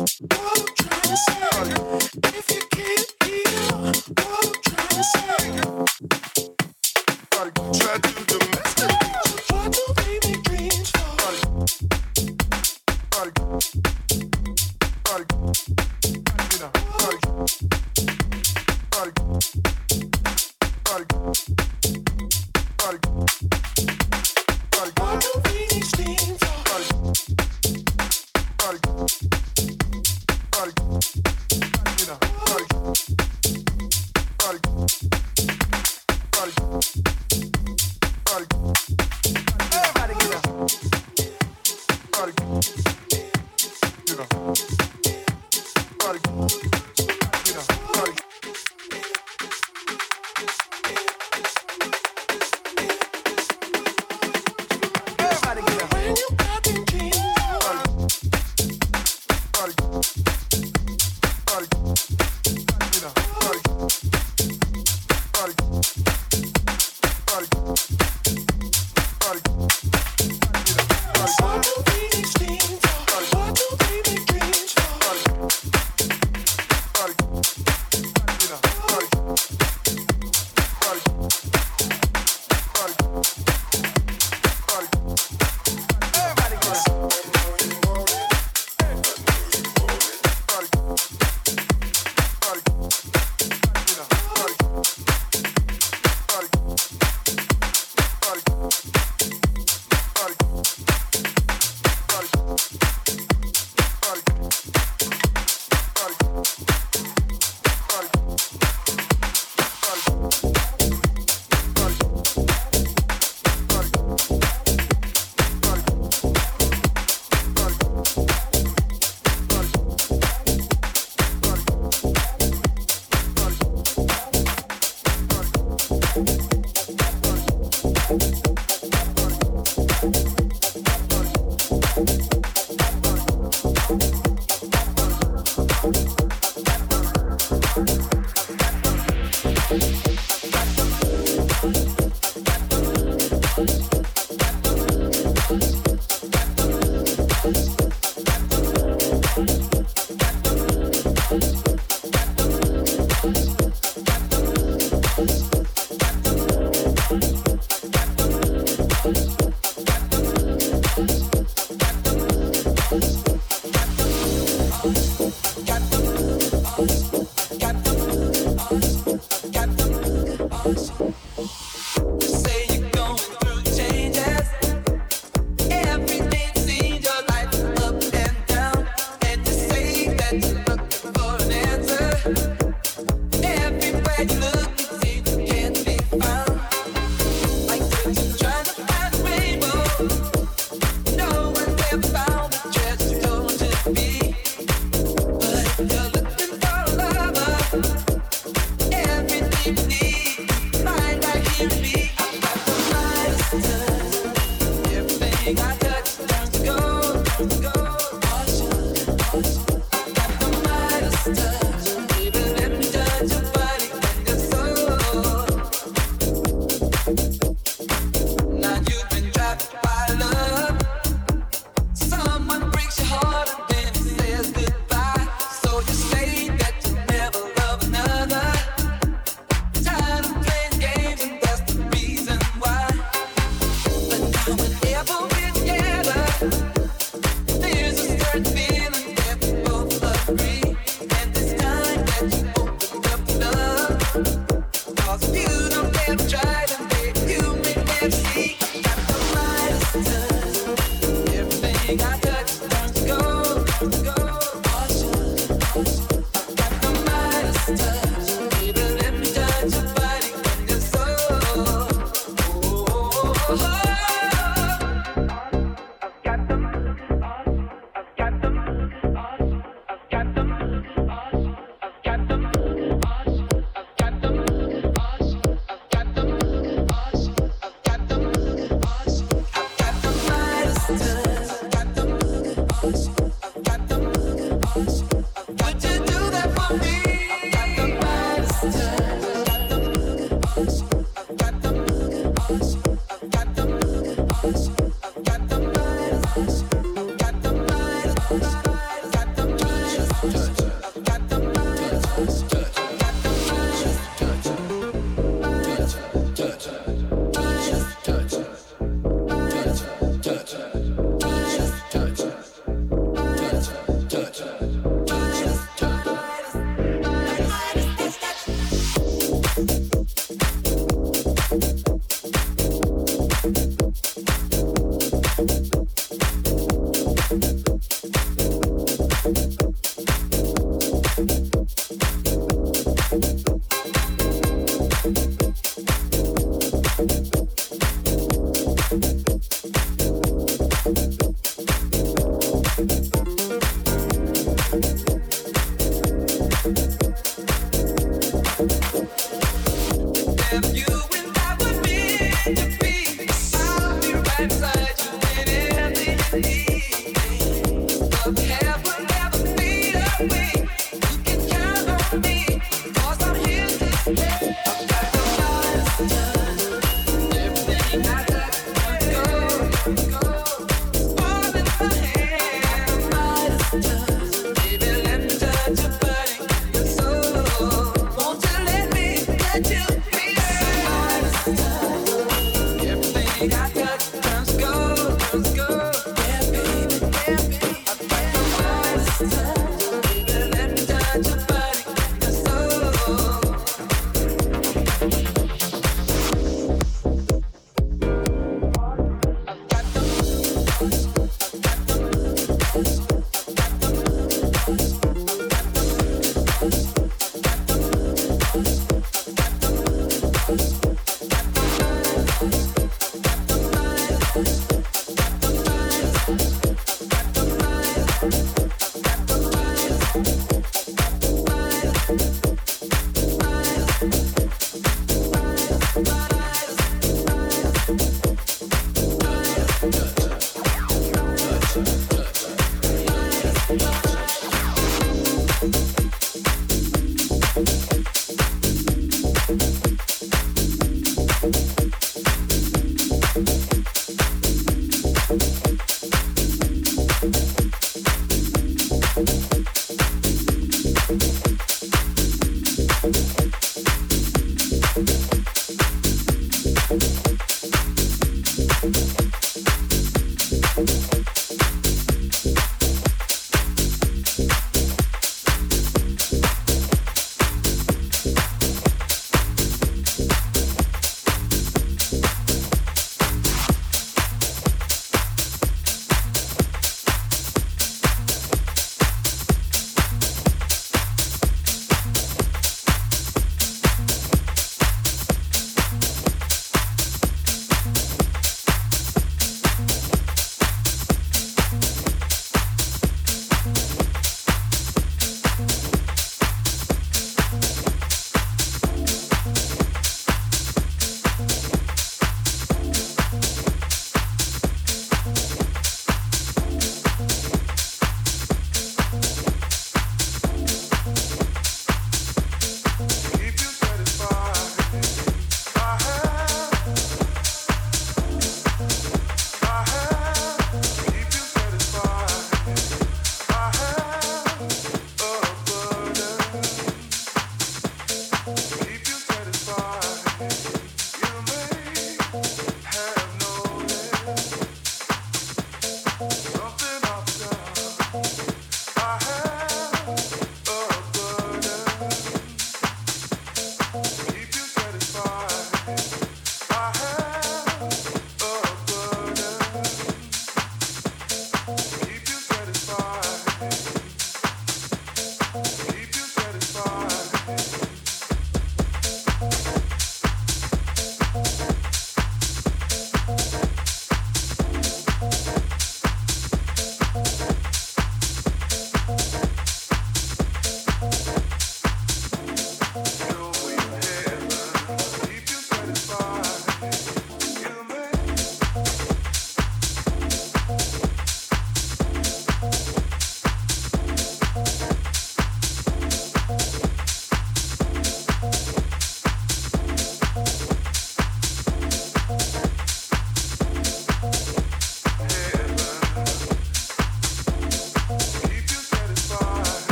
I'm trying to say, if you can't hear what I'm trying to say.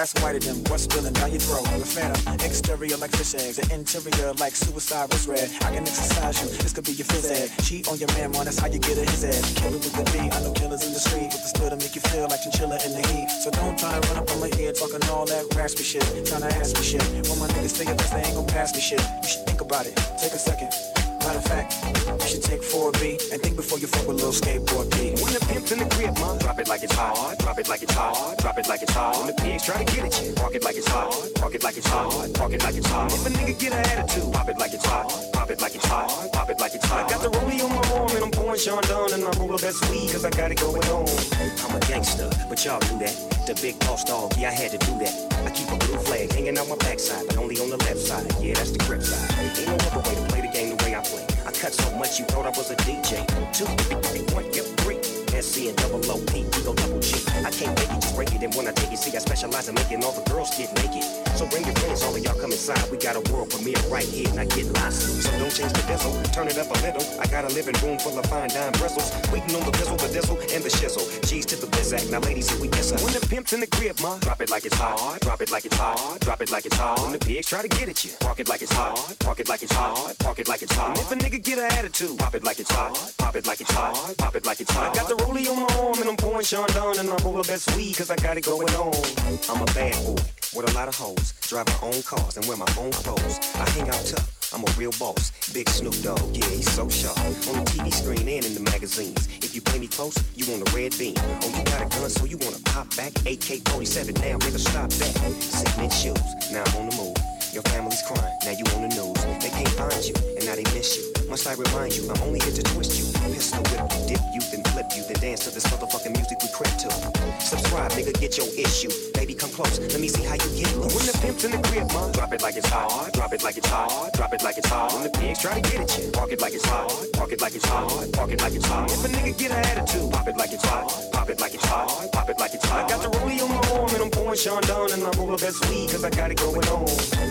That's whiter than what's spilling down your throat. The phantom, exterior like fish eggs, the interior like suicide was red. I can exercise you, this could be your phys ed. Cheat on your man, man, that's how you get a his head. Kill it with the beat, I know killers in the street with the spill to make you feel like chinchilla in the heat. So don't try to run up on my ear talking all that raspy shit, trying to ask me shit. When my niggas say it, they ain't gon' pass me shit. You should think about it, take a second. Matter of fact, should take 4B and think before you fuck with little skateboard P. When the pimp's in the crib, ma, drop it like it's hot, drop it like it's hot, drop it like it's hot. When the pigs try to get at you, park it like it's hot, park it like it's hot, park it like it's hot. If a nigga get an attitude, pop it like it's hot, pop it like it's hot, pop it like it's hot. I got the rollie on my arm and I'm pouring Chandon and I roll the best weed cause I got it going on. I'm a gangster, but y'all do that. The big boss dog, yeah, I had to do that. I keep a blue flag hanging out my backside, but only on the left side. Yeah, that's the grip side. Ain't no other way to cut so much you thought I was a DJ. Two, one, yep, three. SC and double O P, we go double G. break it. And when I take it, see, I specialize in making all the girls get naked. So bring your friends, all of y'all come inside. We got a world premiere right here, and I get lost. So don't change the diesel, turn it up a little. I got a living room full of fine dime bristles. Waiting on the bizzle, the diesel, and the shizzle. G's to the bizac, now ladies, we kiss her. When the pimp's in the crib, ma, drop it like it's hot. Drop it like it's hot. Drop it like it's hot. When the pigs try to get at you, park it like it's hot. Park it like it's hot. Park it like it's hot. If a nigga get an attitude, pop it like it's hot. Pop it like it's hot. Pop it like it's hot. I got the rollie on my arm and I'm pouring Chandon and I'm roll the best weed cause I got it going on. I'm a bad boy with a lot of hoes, drive my own cars and wear my own clothes. I hang out tough. I'm a real boss, big Snoop Dogg, yeah, he's so sharp. On the TV screen and in the magazines. If you play me close, you want a red beam. Oh, you got a gun, so you wanna pop back? AK-47, now nigga, stop that. In shoes, now I'm on the move. Your family's crying, now you on the news. They can't find you, and now they miss you. Must I remind you, I'm only here to twist you. Pistol whip dip you, flip you, then dance to this motherfucking music we crib to. Subscribe, nigga, get your issue. Baby, come close, let me see how you get loose. When the pimp's in the crib, ma, drop it like it's hot. Drop it like it's hot. Drop it like it's hot. When the pigs try to get at you, park it like it's hot. Park it like it's hot. Park it like it's hot. If a nigga get an attitude, pop it like it's hot. Pop it like it's hot. Pop it like it's hot. I got the rollie on my arm and I'm pouring Chandon and I'm roll the best weed cause I got it going on.